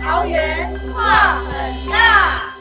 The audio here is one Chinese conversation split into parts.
桃园话很大。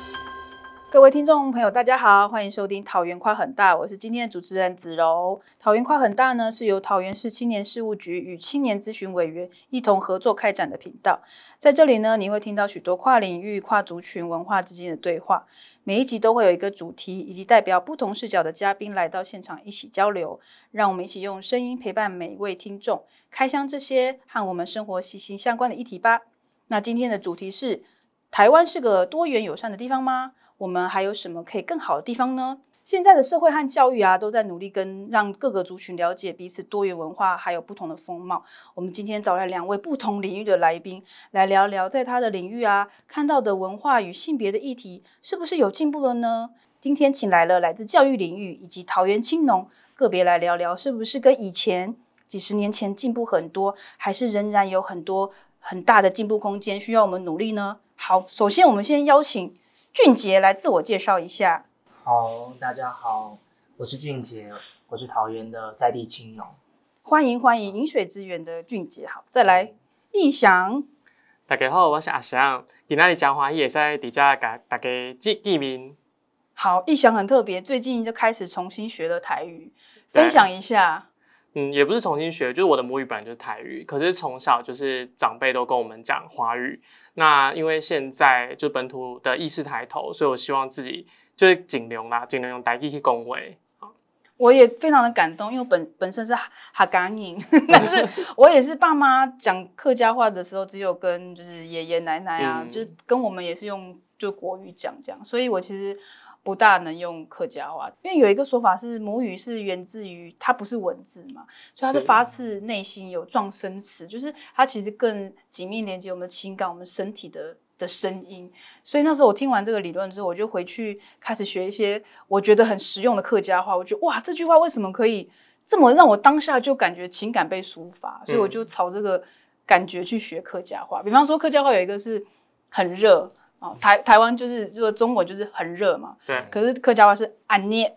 各位听众朋友，大家好，欢迎收听《桃园跨很大》，我是今天的主持人子柔。桃园跨很大呢，是由桃园市青年事务局与青年咨询委员一同合作开展的频道。在这里呢，你会听到许多跨领域、跨族群文化之间的对话。每一集都会有一个主题，以及代表不同视角的嘉宾来到现场一起交流。让我们一起用声音陪伴每一位听众，开箱这些和我们生活息息相关的议题吧。那今天的主题是：台湾是个多元友善的地方吗？我们还有什么可以更好的地方呢？现在的社会和教育啊，都在努力跟让各个族群了解彼此多元文化，还有不同的风貌。我们今天找来两位不同领域的来宾，来聊聊在他的领域啊看到的文化与性别的议题，是不是有进步了呢？今天请来了来自教育领域以及桃园青农，个别来聊聊，是不是跟以前几十年前进步很多，还是仍然有很多很大的进步空间需要我们努力呢？好，首先我们先邀请俊杰来自我介绍一下。好，大家好，我是俊杰，我是桃园的在地青农。欢迎欢迎饮水之源的俊杰，好，再来义翔。大家好，我是阿翔，今仔日讲华语也在底下给大家见见面。好，义翔很特别，最近就开始重新学了台语，分享一下。嗯，也不是重新学，就是我的母语本来就是台语，可是从小就是长辈都跟我们讲华语。那因为现在就本土的意识抬头，所以我希望自己就是尽量啦，尽量用台语去恭维。我也非常的感动，因为我本本身是哈嘎宁，但是我也是爸妈讲客家话的时候，只有跟就是爷爷奶奶啊，就是跟我们也是用就国语讲这样，所以我其实不大能用客家话，因为有一个说法是母语是源自于它不是文字嘛，所以它是发自内心有撞声词，就是它其实更紧密连接我们的情感，我们身体的。的声音，所以那时候我听完这个理论之后，我就回去开始学一些我觉得很实用的客家话。我觉得哇，这句话为什么可以这么让我当下就感觉情感被抒发？所以我就朝这个感觉去学客家话。比方说客家话有一个是很热啊，台台湾就是如果中国就是很热嘛，对。可是客家话是安捏，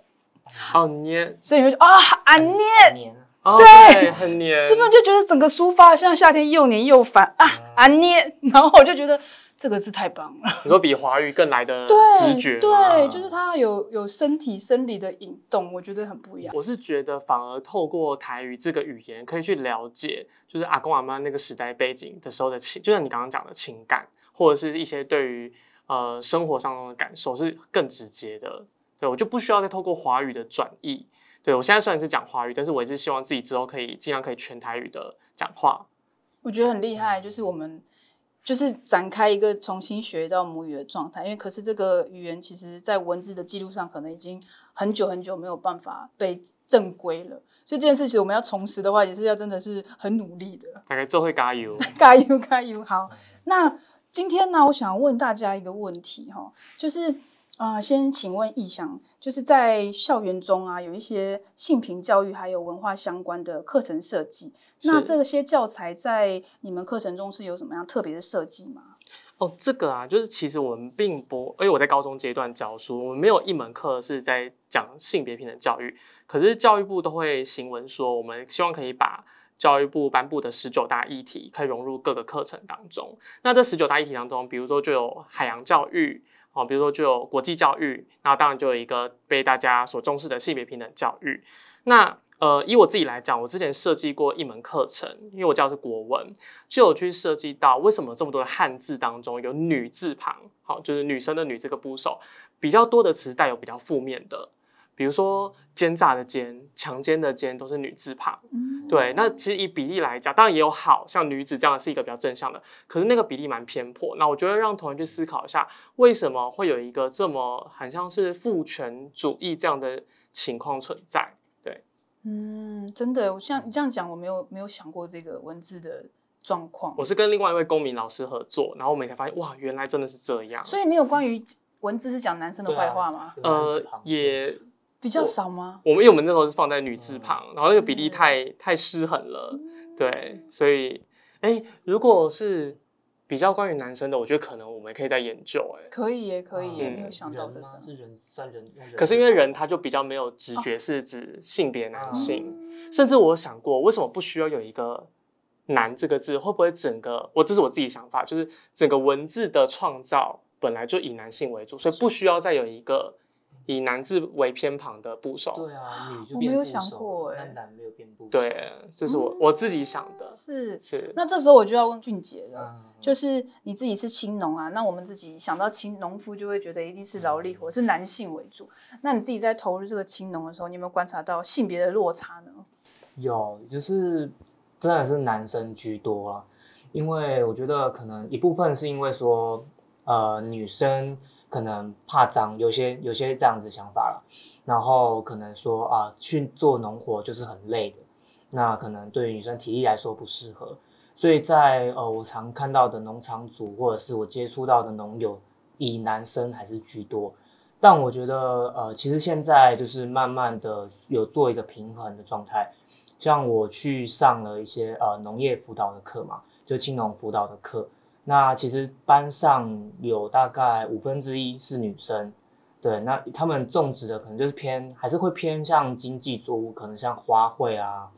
好捏，所以你就啊安捏，对，很黏，是不是就觉得整个抒发像夏天又黏又烦啊安捏？然后我就觉得。这个字太棒了！你说比华语更来的直觉，对，就是它有有身体生理的引动，我觉得很不一样。我是觉得反而透过台语这个语言，可以去了解，就是阿公阿妈那个时代背景的时候的情，就像你刚刚讲的情感，或者是一些对于呃生活上的感受是更直接的。对我就不需要再透过华语的转译。对我现在虽然是讲华语，但是我也是希望自己之后可以尽量可以全台语的讲话。我觉得很厉害，就是我们。就是展开一个重新学到母语的状态，因为可是这个语言其实在文字的记录上可能已经很久很久没有办法被正规了，所以这件事情我们要重拾的话，也是要真的是很努力的。大概这会加油，加油，加油！好，那今天呢，我想问大家一个问题哈，就是。啊，先请问意向，就是在校园中啊，有一些性平教育还有文化相关的课程设计。那这些教材在你们课程中是有什么样特别的设计吗？哦，这个啊，就是其实我们并不，因为我在高中阶段教书，我们没有一门课是在讲性别平等教育。可是教育部都会行文说，我们希望可以把教育部颁布的十九大议题，可以融入各个课程当中。那这十九大议题当中，比如说就有海洋教育。哦，比如说就有国际教育，那当然就有一个被大家所重视的性别平等教育。那呃，以我自己来讲，我之前设计过一门课程，因为我教的是国文，就有去设计到为什么这么多的汉字当中有女字旁，好，就是女生的女这个部首比较多的词带有比较负面的。比如说奸诈的奸、强奸的奸都是女字旁，对。那其实以比例来讲，当然也有好像女子这样是一个比较正向的，可是那个比例蛮偏颇。那我觉得让同学去思考一下，为什么会有一个这么很像是父权主义这样的情况存在？对，嗯，真的，我像你这样讲，我没有没有想过这个文字的状况。我是跟另外一位公民老师合作，然后我们才发现，哇，原来真的是这样。所以没有关于文字是讲男生的坏话吗？呃，也。比较少吗？我们因为我们那时候是放在女字旁，然后那个比例太太失衡了，对，所以哎，如果是比较关于男生的，我觉得可能我们可以再研究，哎，可以耶，可以耶，没有想到这是人算人，可是因为人他就比较没有直觉是指性别男性，甚至我想过为什么不需要有一个男这个字会不会整个我这是我自己想法，就是整个文字的创造本来就以男性为主，所以不需要再有一个以男字为偏旁的部首。对啊，女就我没有变部首想过了欸那男没有变部首。对，这是我我自己想的，是。是那这时候我就要问俊杰了，嗯，就是你自己是青农啊，那我们自己想到青农夫就会觉得一定是劳力活，是男性为主。那你自己在投入这个青农的时候，你有没有观察到性别的落差呢？有，就是真的是男生居多啊，因为我觉得可能一部分是因为说，呃，女生可能怕脏，有些有些这样子想法了，然后可能说啊，去做农活就是很累的，那可能对于女生体力来说不适合，所以在呃我常看到的农场主或者是我接触到的农友，以男生还是居多。但我觉得，呃，其实现在就是慢慢的有做一个平衡的状态，像我去上了一些呃农业辅导的课嘛，就青农辅导的课。那其实班上有大概五分之一是女生，对，那他们种植的可能就是偏还是会偏向经济作物，可能像花卉啊，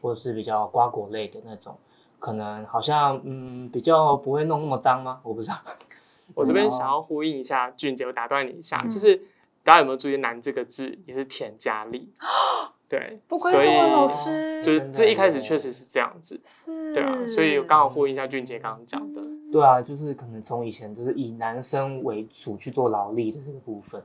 或者是比较瓜果类的那种，可能好像嗯比较不会弄那么脏吗？我不知道。我这边哦想要呼应一下俊杰，我打断你一下，嗯就是大家有没有注意“男”这个字也是田佳丽？对，不以老师，就是这一开始确实是这样子，是，对啊，所以刚好呼应一下俊杰刚刚讲的，对啊，就是可能从以前就是以男生为主去做劳力的这个部分。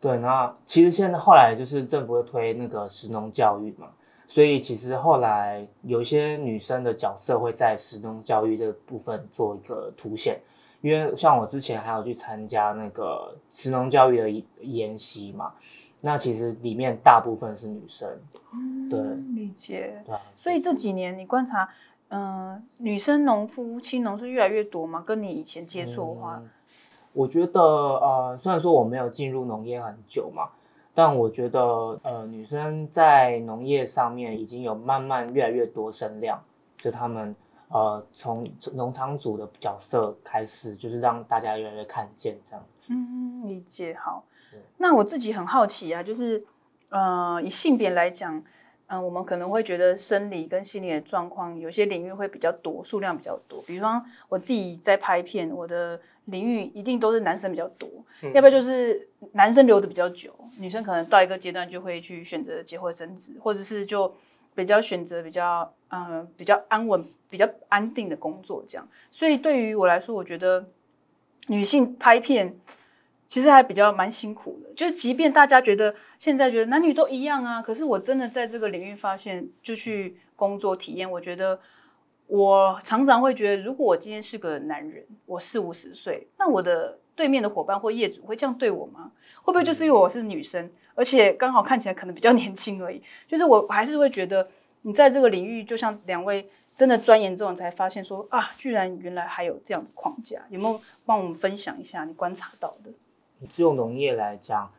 对，那其实现在后来就是政府会推那个实农教育嘛，所以其实后来有一些女生的角色会在实农教育这个部分做一个凸显。因为像我之前还有去参加那个实农教育的研习嘛，那其实里面大部分是女生，对嗯理解。对啊，所以这几年你观察，嗯、女生农夫、青农是越来越多吗？跟你以前接触的话，嗯我觉得呃，虽然说我没有进入农业很久嘛，但我觉得呃，女生在农业上面已经有慢慢越来越多声量，就他们呃从农场主的角色开始，就是让大家越来越看见这样。嗯，理解好对。那我自己很好奇啊，就是呃，以性别来讲，嗯、我们可能会觉得生理跟心理的状况，有些领域会比较多，数量比较多。比方我自己在拍片，我的领域一定都是男生比较多，嗯要不然就是男生留的比较久，女生可能到一个阶段就会去选择结婚生子，或者是就比较选择比较嗯、呃比较安稳、比较安定的工作这样。所以对于我来说，我觉得女性拍片其实还比较蛮辛苦的。就是即便大家觉得现在觉得男女都一样啊，可是我真的在这个领域发现，就去工作体验，我觉得。我常常会觉得，如果我今天是个男人，我四五十岁，那我的对面的伙伴或业主会这样对我吗？会不会就是因为我是女生，而且刚好看起来可能比较年轻而已？就是我还是会觉得，你在这个领域，就像两位真的钻研之后，你才发现说啊，居然原来还有这样的框架。有没有帮我们分享一下你观察到的？就农业来讲，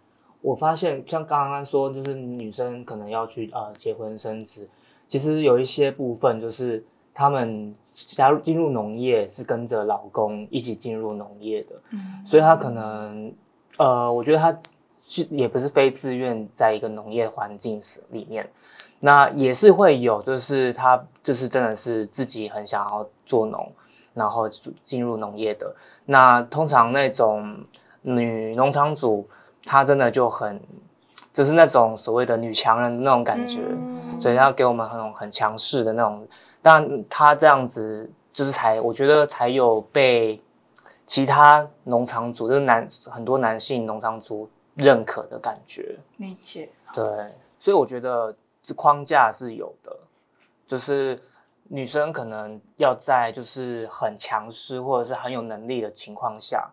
我发现像刚刚说，就是女生可能要去呃结婚生子，其实有一些部分就是她们加入进入农业是跟着老公一起进入农业的，嗯所以她可能呃，我觉得她是也不是非自愿在一个农业环境里面，那也是会有，就是他就是真的是自己很想要做农，然后进入农业的。那通常那种女农场主，她真的就很，就是那种所谓的女强人的那种感觉，嗯所以她给我们那种很强势的那种。但她这样子，就是才我觉得才有被其他农场主，就是男很多男性农场主认可的感觉。理解。对，所以我觉得这框架是有的，就是女生可能要在就是很强势或者是很有能力的情况下，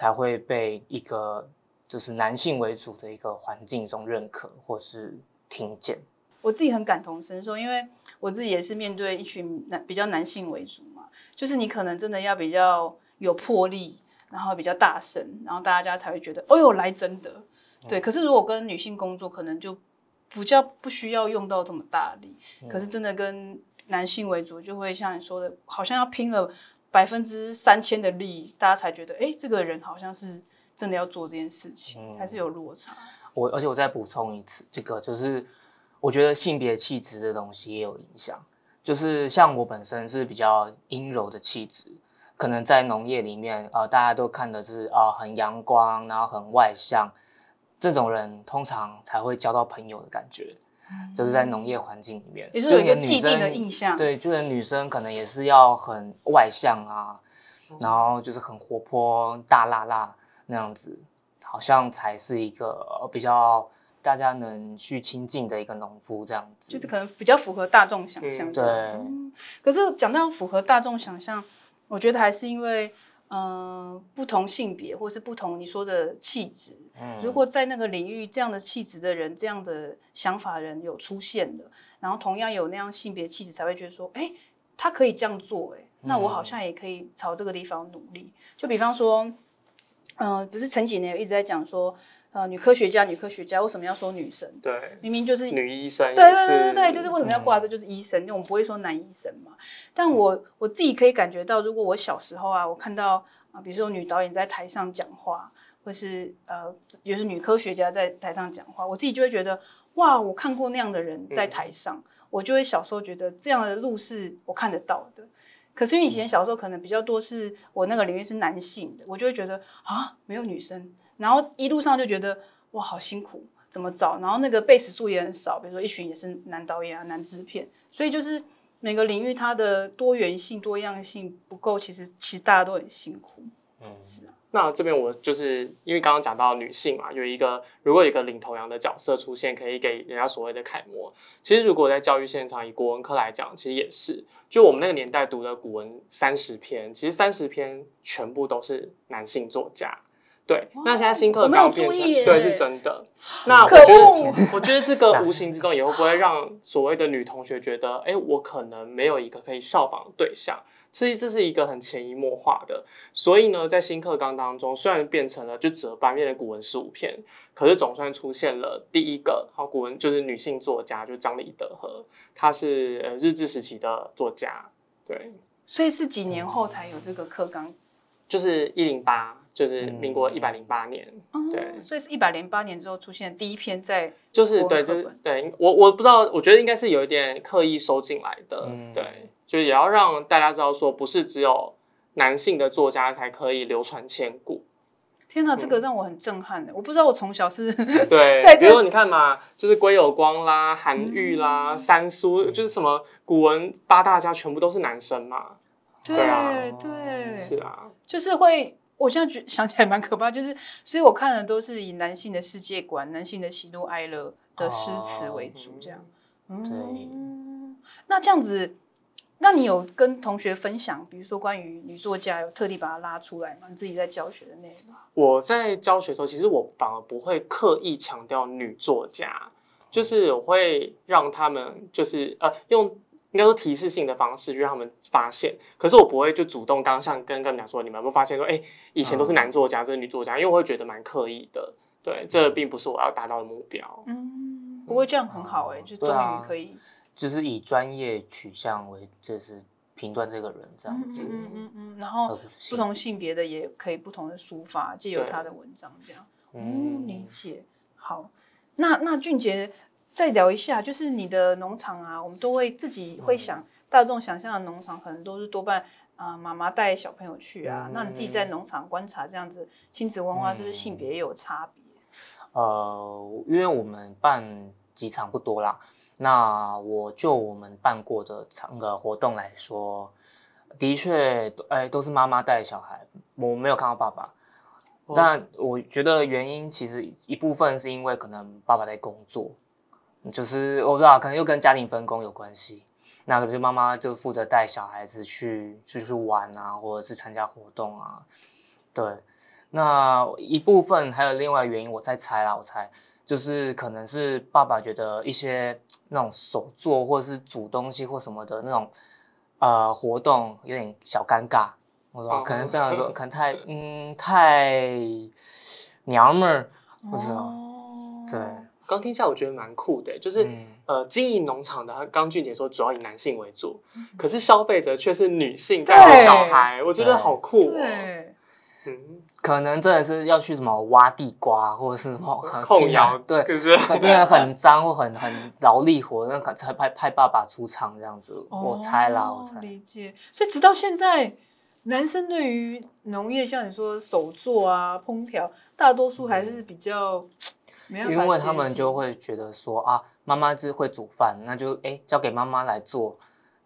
才会被一个就是男性为主的一个环境中认可或是听见。我自己很感同身受，因为我自己也是面对一群男比较男性为主嘛，就是你可能真的要比较有魄力，然后比较大声，然后大家才会觉得，哦哟，来真的。对，可是如果跟女性工作，可能就不叫不需要用到这么大力，可是真的跟男性为主，就会像你说的，好像要拼了百分之三千的力，大家才觉得，哎，这个人好像是真的要做这件事情，还是有落差。我而且我再补充一次，这个就是我觉得性别气质的东西也有影响。就是像我本身是比较阴柔的气质，可能在农业里面，呃，大家都看的是啊、呃很阳光，然后很外向，这种人通常才会交到朋友的感觉，就是在农业环境里面，也就是有一个既定的印象。对，就连女生可能也是要很外向啊，然后就是很活泼、大辣辣那样子，好像才是一个呃比较大家能去亲近的一个农夫这样子。就是可能比较符合大众想象。嗯对，嗯可是讲到符合大众想象，我觉得还是因为，嗯、不同性别或是不同你说的气质，嗯如果在那个领域这样的气质的人、这样的想法的人有出现的，然后同样有那样性别气质，才会觉得说，哎，他可以这样做，哎，那我好像也可以朝这个地方努力。就比方说，嗯、不是前几年一直在讲说，呃，女科学家、女科学家为什么要说女生？对，明明就是女医生对对对对对，就是为什么要挂这就是医生，因为我们不会说男医生嘛。但我我自己可以感觉到，如果我小时候啊，我看到啊，比如说女导演在台上讲话，或是呃，也是女科学家在台上讲话，我自己就会觉得哇，我看过那样的人在台上，我就会小时候觉得这样的路是我看得到的。可是因为以前小时候可能比较多是我那个领域是男性的，我就会觉得啊没有女生，然后一路上就觉得哇好辛苦，怎么找？然后那个贝斯数也很少，比如说一群也是男导演啊、男制片，所以就是每个领域它的多元性、多样性不够，其实其实大家都很辛苦。嗯是啊，那这边我就是因为刚刚讲到女性嘛，有一个如果有一个领头羊的角色出现，可以给人家所谓的楷模。其实如果在教育现场以国文科来讲，其实也是，就我们那个年代读的古文三十篇，其实三十篇全部都是男性作家。对，那现在新课纲变成对是真的。那我可觉得，我觉得这个 无形之中也会不会让所谓的女同学觉得，哎，我可能没有一个可以效仿的对象。所以这是一个很潜移默化的，所以呢，在新课纲当中，虽然变成了就折半变成古文十五篇，可是总算出现了第一个好古文，就是女性作家，就是张李德和，她是呃日治时期的作家，对，所以是几年后才有这个课纲。就是一零八，就是民国嗯一百零八年，嗯对。所以是一百零八年之后出现第一篇在就是对，就是对我我不知道，我觉得应该是有一点刻意收进来的，嗯。对，就也要让大家知道说，不是只有男性的作家才可以流传千古。天哪，这个让我很震撼的。我不知道我从小是 对比如说你看嘛，就是归有光啦、韩愈啦、三苏，就是什么古文八大家全部都是男生嘛。对对啊。对，是啊，就是会，我现在觉想起来蛮可怕，就是所以我看的都是以男性的世界观、男性的喜怒哀乐的诗词为主，这样。嗯，那这样子，那你有跟同学分享，比如说关于女作家，有特地把它拉出来吗？你自己在教学的内容？我在教学的时候，其实我反而不会刻意强调女作家，就是我会让他们就是呃用。应该说提示性的方式，就让他们发现。可是我不会就主动刚上跟跟他们讲说，你们有没有发现说，哎、以前都是男作家，这是女作家，因为我会觉得蛮刻意的。对，这并不是我要达到的目标。嗯，不过这样很好哎、就终于可以，就是以专业取向为，就是评断这个人这样子，嗯嗯嗯嗯，然而后不同性别的也可以不同的抒发，借由他的文章这样。嗯，嗯理解。好，那那俊杰再聊一下，就是你的农场啊，我们都会自己会想，大众想象的农场可能都是多半啊妈妈带小朋友去啊。那你自己在农场观察这样子亲子文化，是不是性别也有差别？呃，因为我们办几场不多啦，那我就我们办过的场个活动来说，的确，哎，都是妈妈带小孩，我没有看到爸爸。哦但我觉得原因其实一部分是因为可能爸爸在工作，就是我不知道，可能又跟家庭分工有关系。那可能就妈妈就负责带小孩子去出去玩啊，或者是参加活动啊。对，那一部分还有另外原因，我在猜啦，我猜就是可能是爸爸觉得一些那种手作或者是煮东西或什么的那种呃活动有点小尴尬，我说哦可能 这样说，可能太嗯太娘们儿，不知道，哦对，刚听下我觉得蛮酷的，就是、嗯。呃，经营农场的，刚俊杰说主要以男性为主，可是消费者却是女性带着小孩，我觉得好酷哦。对，嗯，可能真的是要去什么挖地瓜，或者是什么很 控窑 对，可是？真的很脏或很很劳力活，那可才派派爸爸出场这样子，我猜啦，我哦猜。理解。所以直到现在，男生对于农业，像你说手作啊、烹调，大多数还是比较因为他们就会觉得说啊，妈妈只会煮饭，那就哎交给妈妈来做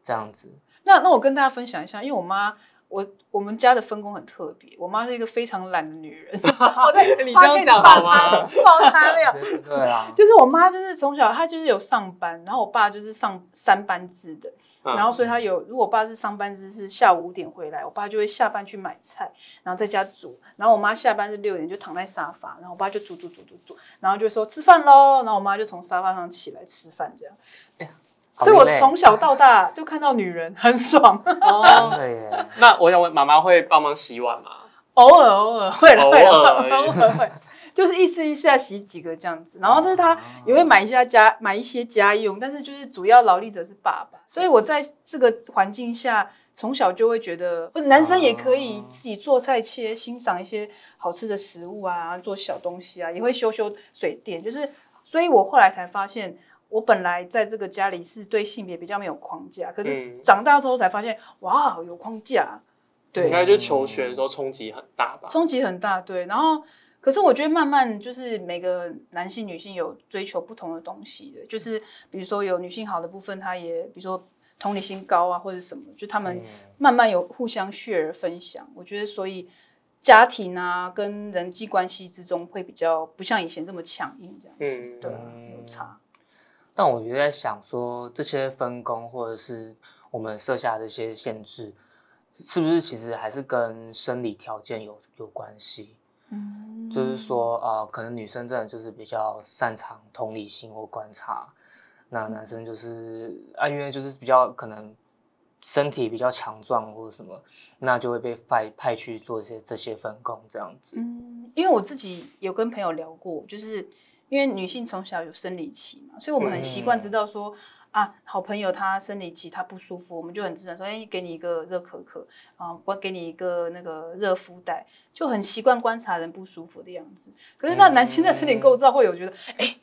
这样子。那那我跟大家分享一下，因为我妈，我我们家的分工很特别，我妈是一个非常懒的女人。我在你这样讲好吗？爆她料。对对啊，就是我妈，就是从小她就是有上班，然后我爸就是上三班制的，嗯。然后所以他有，如果我爸是上班制是下午五点回来，我爸就会下班去买菜，然后在家煮，然后我妈下班是六点就躺在沙发，然后我爸就煮煮煮煮煮，然后就说吃饭喽，然后我妈就从沙发上起来吃饭这样。所以我从小到大就看到女人很爽，哦，那我想问，妈妈会帮忙洗碗吗？偶尔偶尔会了会 偶尔会，就是一次一下洗几个这样子，然后但是他也会买一下家买一些家用，但是就是主要劳力者是爸爸，所以我在这个环境下。从小就会觉得，不男生也可以自己做菜切，欣赏一些好吃的食物啊，做小东西啊，也会修修水电。就是，所以我后来才发现，我本来在这个家里是对性别比较没有框架，可是嗯长大之后才发现，哇，有框架。对，应该就求学的时候冲击很大吧？冲击很大，对。然后，可是我觉得慢慢就是每个男性、女性有追求不同的东西的，就是比如说有女性好的部分，她也比如说同理心高啊，或者什么，就他们慢慢有互相 share 分享。我觉得所以家庭啊跟人际关系之中会比较不像以前这么强硬这样子，嗯对啊，有差。但我就在想说，这些分工或者是我们设下这些限制，是不是其实还是跟生理条件有有关系？嗯，就是说，呃，可能女生真的就是比较擅长同理心或观察，那男生就是啊，因为就是比较可能身体比较强壮或者什么，那就会被派派去做一些这些分工这样子。嗯，因为我自己有跟朋友聊过，就是因为女性从小有生理期嘛，所以我们很习惯知道说、啊，好朋友他生理期他不舒服，我们就很自然说，哎，给你一个热可可啊，我给你一个那个热敷袋，就很习惯观察人不舒服的样子。可是那男性在身体构造会有觉得，哎、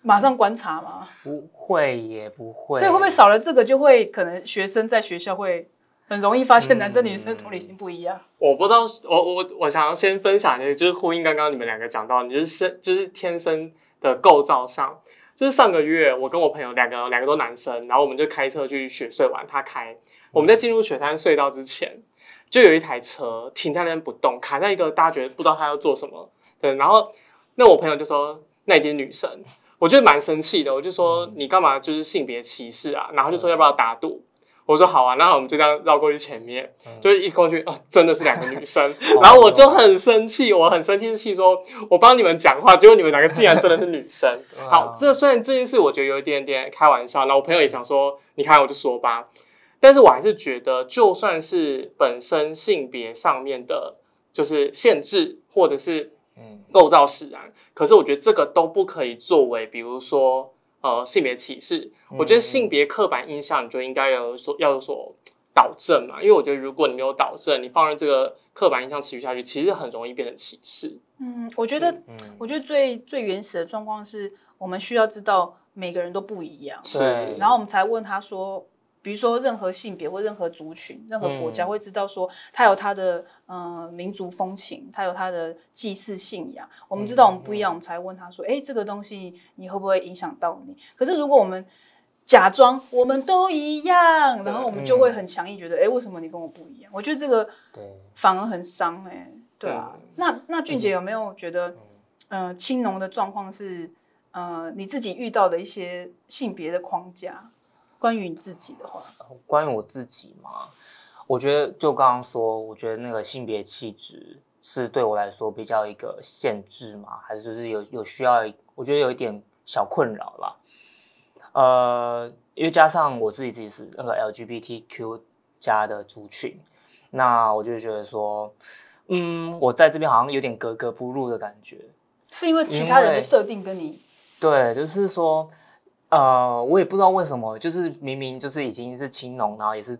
马上观察吗，不会也不会，所以会不会少了这个，就会可能学生在学校会很容易发现男生女生同理心不一样。我不知道，我我我想要先分享一个，就是呼应刚刚你们两个讲到，你就是生就是天生的构造上，就是上个月我跟我朋友两个两个都男生，然后我们就开车去雪隧玩，他开，我们在进入雪山隧道之前，就有一台车停在那边不动，卡在一个大家觉得不知道他要做什么，对，然后那我朋友就说那一定是女生，我就蛮生气的，我就说你干嘛就是性别歧视啊，然后就说要不要打赌。我说好啊，那我们就这样绕过去前面，就是一过去哦，真的是两个女生，然后我就很生气，我很生气，气说我帮你们讲话，结果你们两个竟然真的是女生。好，这虽然这件事我觉得有一点点开玩笑，那我朋友也想说，你看我就说吧，但是我还是觉得，就算是本身性别上面的，就是限制或者是嗯。构造使然，可是我觉得这个都不可以作为，比如说呃性别歧视。我觉得性别刻板印象你就应该要有所要有所导正嘛，因为我觉得如果你没有导正，你放任这个刻板印象持续下去，其实很容易变成歧视。嗯，我觉得，嗯，我觉得最最原始的状况是我们需要知道每个人都不一样，是然后我们才问他说，比如说任何性别或任何族群、任何国家嗯会知道说他有他的呃民族风情，他有他的祭祀信仰。我们知道我们不一样，我们才问他说，哎，这个东西你会不会影响到你？可是如果我们假装我们都一样，然后我们就会很强硬，觉得哎，诶为什么你跟我不一样？我觉得这个对，反而很伤哎、对啊。那那俊杰有没有觉得，呃，青农的状况是，呃，你自己遇到的一些性别的框架？关于你自己的话，关于我自己嘛，我觉得就刚刚说，我觉得那个性别气质是对我来说比较一个限制嘛，还是就是有有需要，我觉得有一点小困扰啦。呃，因为加上我自己自己是那个 LGBTQ 加的族群，那我就觉得说，嗯，我在这边好像有点格格不入的感觉。是因为其他人的设定跟你，对，就是说，呃，我也不知道为什么，就是明明就是已经是青农，然后也是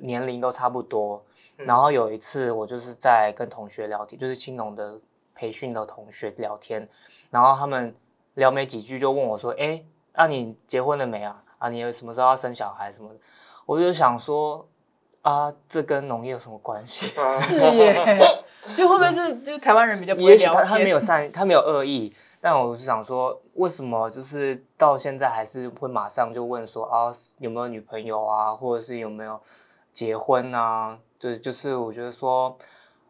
年龄都差不多。嗯然后有一次我就是在跟同学聊天，就是青农的培训的同学聊天，然后他们聊没几句就问我说：“哎，那、你结婚了没啊？啊，你有什么时候要生小孩什么的？”我就想说啊，这跟农业有什么关系？是耶，就会不会是就是台湾人比较不会也许聊？他他没有善，他没有恶意，但我是想说，为什么就是到现在还是会马上就问说啊有没有女朋友啊，或者是有没有结婚啊？对，就是我觉得说，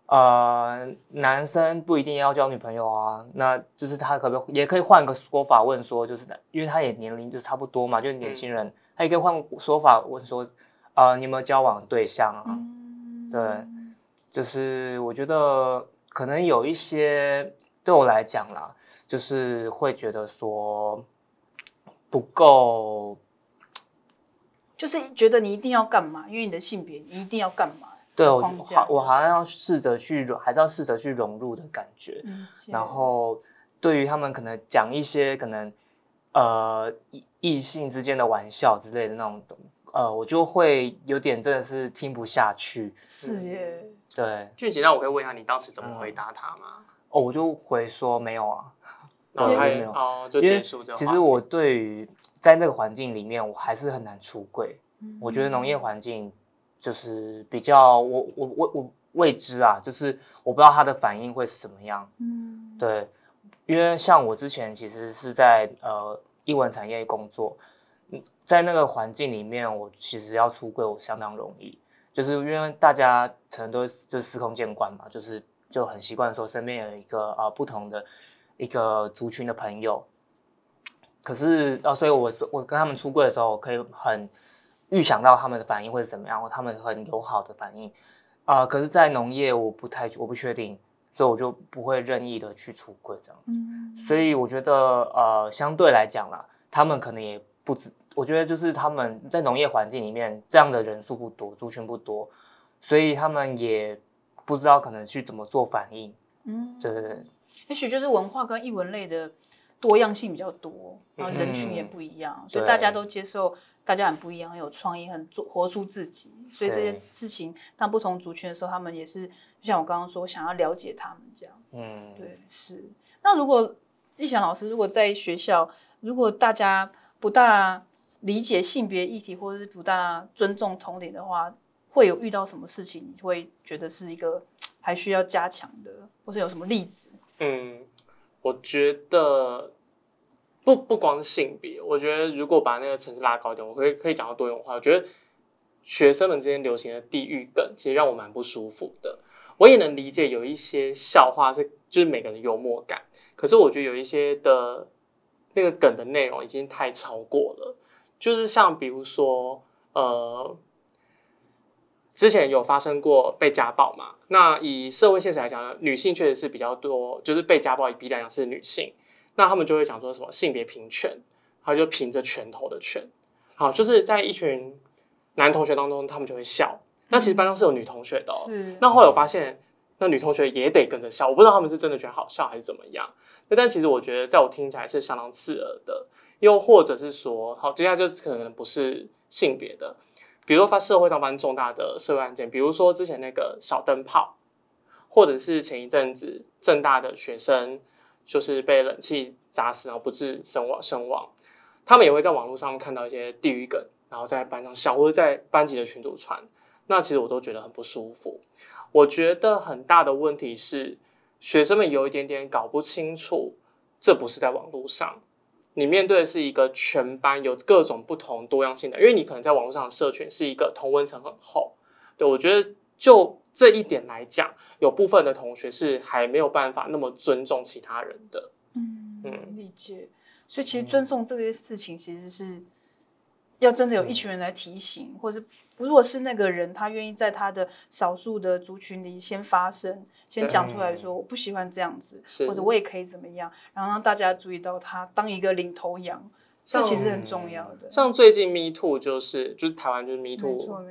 呃，男生不一定要交女朋友啊，那就是他可不可以也可以换个说法问说，就是因为他也年龄就差不多嘛，就是年轻人，他也可以换说法问说，啊，你有没有交往对象啊？嗯对，就是我觉得可能有一些对我来讲啦，就是会觉得说不够，就是觉得你一定要干嘛，因为你的性别，你一定要干嘛？对我好，我好像要试着去融，还是要试着去融入的感觉。嗯，然后对于他们可能讲一些可能呃异异性之间的玩笑之类的那种，呃，我就会有点真的是听不下去。是耶，对，俊杰，那我可以问一下你当时怎么回答他吗？哦，我就回说没有啊。然后他也没有哦就结束这。其实我对于在那个环境里面，我还是很难出柜。我觉得农业环境就是比较我我我我未知啊，就是我不知道他的反应会是什么样。嗯，对，因为像我之前其实是在呃艺文产业工作，嗯在那个环境里面，我其实要出柜我相当容易，就是因为大家可能都是就司空见惯嘛，就是就很习惯说身边有一个呃不同的一个族群的朋友，可是啊，所以我我跟他们出柜的时候，我可以很预想到他们的反应会是怎么样，或他们很友好的反应。啊、可是，在农业我不太我不确定，所以我就不会任意的去出柜这样。子，所以我觉得呃，相对来讲啦，他们可能也不止，我觉得就是他们在农业环境里面这样的人数不多，族群不多，所以他们也不知道可能去怎么做反应。嗯，对对对，也许就是文化跟艺文类的多样性比较多，然后人群也不一样，所以大家都接受大家很不一样，很有创意，很做活出自己。所以这些事情当不同族群的时候，他们也是就像我刚刚说，想要了解他们这样。嗯，对，是。那如果易翔老师，如果在学校，如果大家不大理解性别议题，或者是不大尊重同龄的话，会有遇到什么事情，你会觉得是一个 还需要加强的，或是有什么例子？嗯，我觉得不不光是性别，我觉得如果把那个层次拉高一点，我可以可以讲到多元化。我觉得学生们之间流行的地域梗，其实让我蛮不舒服的。我也能理解有一些笑话是就是每个人幽默感，可是我觉得有一些的那个梗的内容已经太超过了，就是像比如说呃。之前有发生过被家暴嘛？那以社会现实来讲呢，女性确实是比较多，就是被家暴比例来讲是女性，那他们就会讲说什么性别平权，他就凭着拳头的拳，好，就是在一群男同学当中，他们就会笑。那其实班上是有女同学的哦，那后来我发现，那女同学也得跟着笑，我不知道他们是真的觉得好笑还是怎么样。对但其实我觉得，在我听起来是相当刺耳的，又或者是说，好，接下来就是可能不是性别的，比如说发社会上发生重大的社会案件，比如说之前那个小灯泡，或者是前一阵子正大的学生就是被冷气砸死，然后不治身亡身亡，他们也会在网络上看到一些地狱梗，然后在班上笑，或者在班级的群组传。那其实我都觉得很不舒服。我觉得很大的问题是，学生们有一点点搞不清楚，这不是在网络上，你面对的是一个全班有各种不同多样性的，因为你可能在网络上的社群是一个同温层很厚。对我觉得就这一点来讲，有部分的同学是还没有办法那么尊重其他人的。嗯嗯理解。所以其实尊重这些事情，其实是要真的有一群人来提醒，或者是如果是那个人他愿意在他的少数的族群里先发声，先讲出来说我不喜欢这样子，或者我也可以怎么样，然后让大家注意到他当一个领头羊，这其实很重要的。像最近 Me Too 就是就是台湾就是 Me Too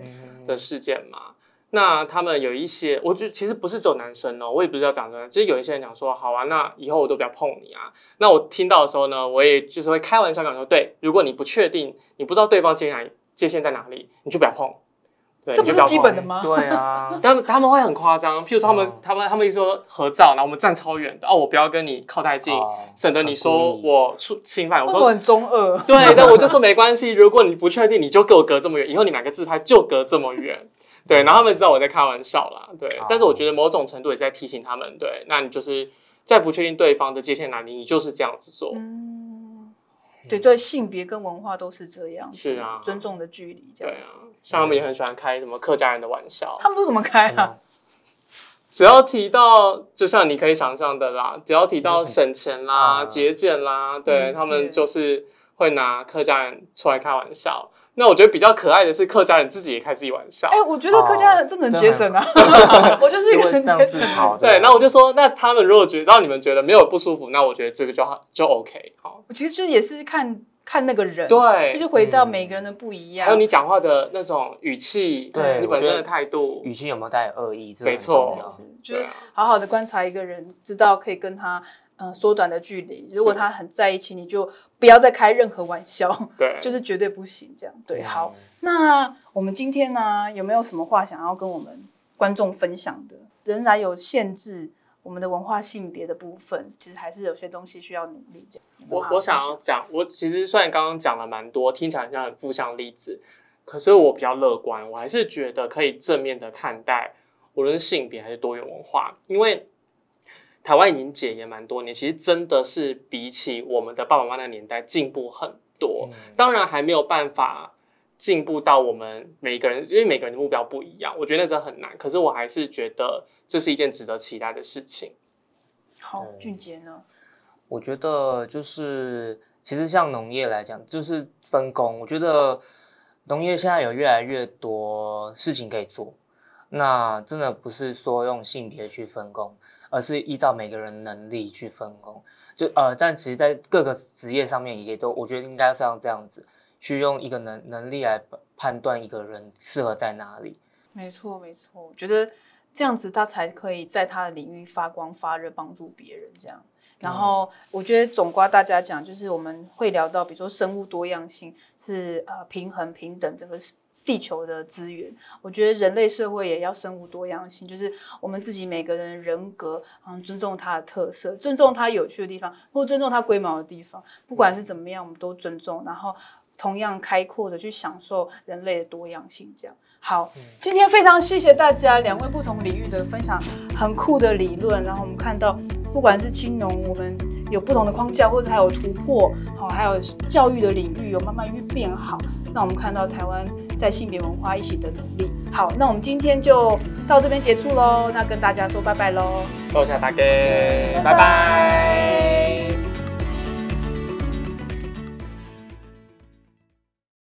的事件嘛。那他们有一些，我觉得其实不是只有男生哦，我也不是要讲的，其实有一些人讲说，好啊，那以后我都不要碰你啊。那我听到的时候呢，我也就是会开玩笑讲说，对，如果你不确定，你不知道对方界限界限在哪里，你就不要碰。对，这不是基本的吗？对啊，他们他们会很夸张，譬如说他们、哦他们他们一说合照，然后我们站超远的，哦，我不要跟你靠太近，哦省得你说我触侵犯。我说为什么很中二？对，但我就说没关系，如果你不确定，你就给我隔这么远，以后你们两个自拍就隔这么远。对，然后他们知道我在开玩笑啦，对，哦。但是我觉得某种程度也在提醒他们，对，那你就是在不确定对方的界限哪里，你就是这样子做，嗯，对对，性别跟文化都是这样，是啊尊重的距离这对啊像他们也很喜欢开什么客家人的玩笑，他们都怎么开啊？只要提到，就像你可以想象的啦，只要提到省钱啦、嗯节俭啦，对他们就是会拿客家人出来开玩笑。那我觉得比较可爱的是客家人自己也开自己玩笑。哎，我觉得客家人真的很节省啊，我就是一个很节省。对，那我就说，那他们如果觉得让你们觉得没有不舒服，那我觉得这个就好，就 OK 好。我其实就也是看看那个人，对就是回到嗯每个人的不一样。还有你讲话的那种语气，对你本身的态度，语气有没有带有恶意，没错就是好好的观察一个人，知道可以跟他呃缩短的距离。如果他很在一起，你就不要再开任何玩笑，对，就是绝对不行。这样对，嗯好。那我们今天呢，有没有什么话想要跟我们观众分享的？仍然有限制我们的文化性别的部分，其实还是有些东西需要努力。我我想要讲，我其实虽然刚刚讲了蛮多，听起来像很负向例子，可是我比较乐观，我还是觉得可以正面的看待，无论是性别还是多元文化，因为台湾已经解严蛮多年，其实真的是比起我们的爸爸妈妈那个年代进步很多。嗯当然还没有办法进步到我们每个人，因为每个人的目标不一样，我觉得那真的很难。可是我还是觉得这是一件值得期待的事情。好，俊杰呢？我觉得就是，其实像农业来讲，就是分工。我觉得农业现在有越来越多事情可以做，那真的不是说用性别去分工，而是依照每个人能力去分工。就呃，但其实，在各个职业上面也都，我觉得应该是要这样子，去用一个能能力来判断一个人适合在哪里。没错，没错，我觉得这样子他才可以在他的领域发光发热，帮助别人这样。然后我觉得总瓜大家讲，就是我们会聊到，比如说生物多样性是呃平衡平等整个地球的资源。我觉得人类社会也要生物多样性，就是我们自己每个人人格，嗯，尊重他的特色，尊重他有趣的地方，或尊重他龟毛的地方，不管是怎么样，我们都尊重，然后同样开阔的去享受人类的多样性，这样。好，今天非常谢谢大家两位不同领域的分享，很酷的理论。然后我们看到，不管是青农，我们有不同的框架，或者还有突破，好，还有教育的领域有慢慢越变好。那我们看到台湾在性别文化一起的努力。好，那我们今天就到这边结束喽。那跟大家说拜拜喽。多谢大家，拜拜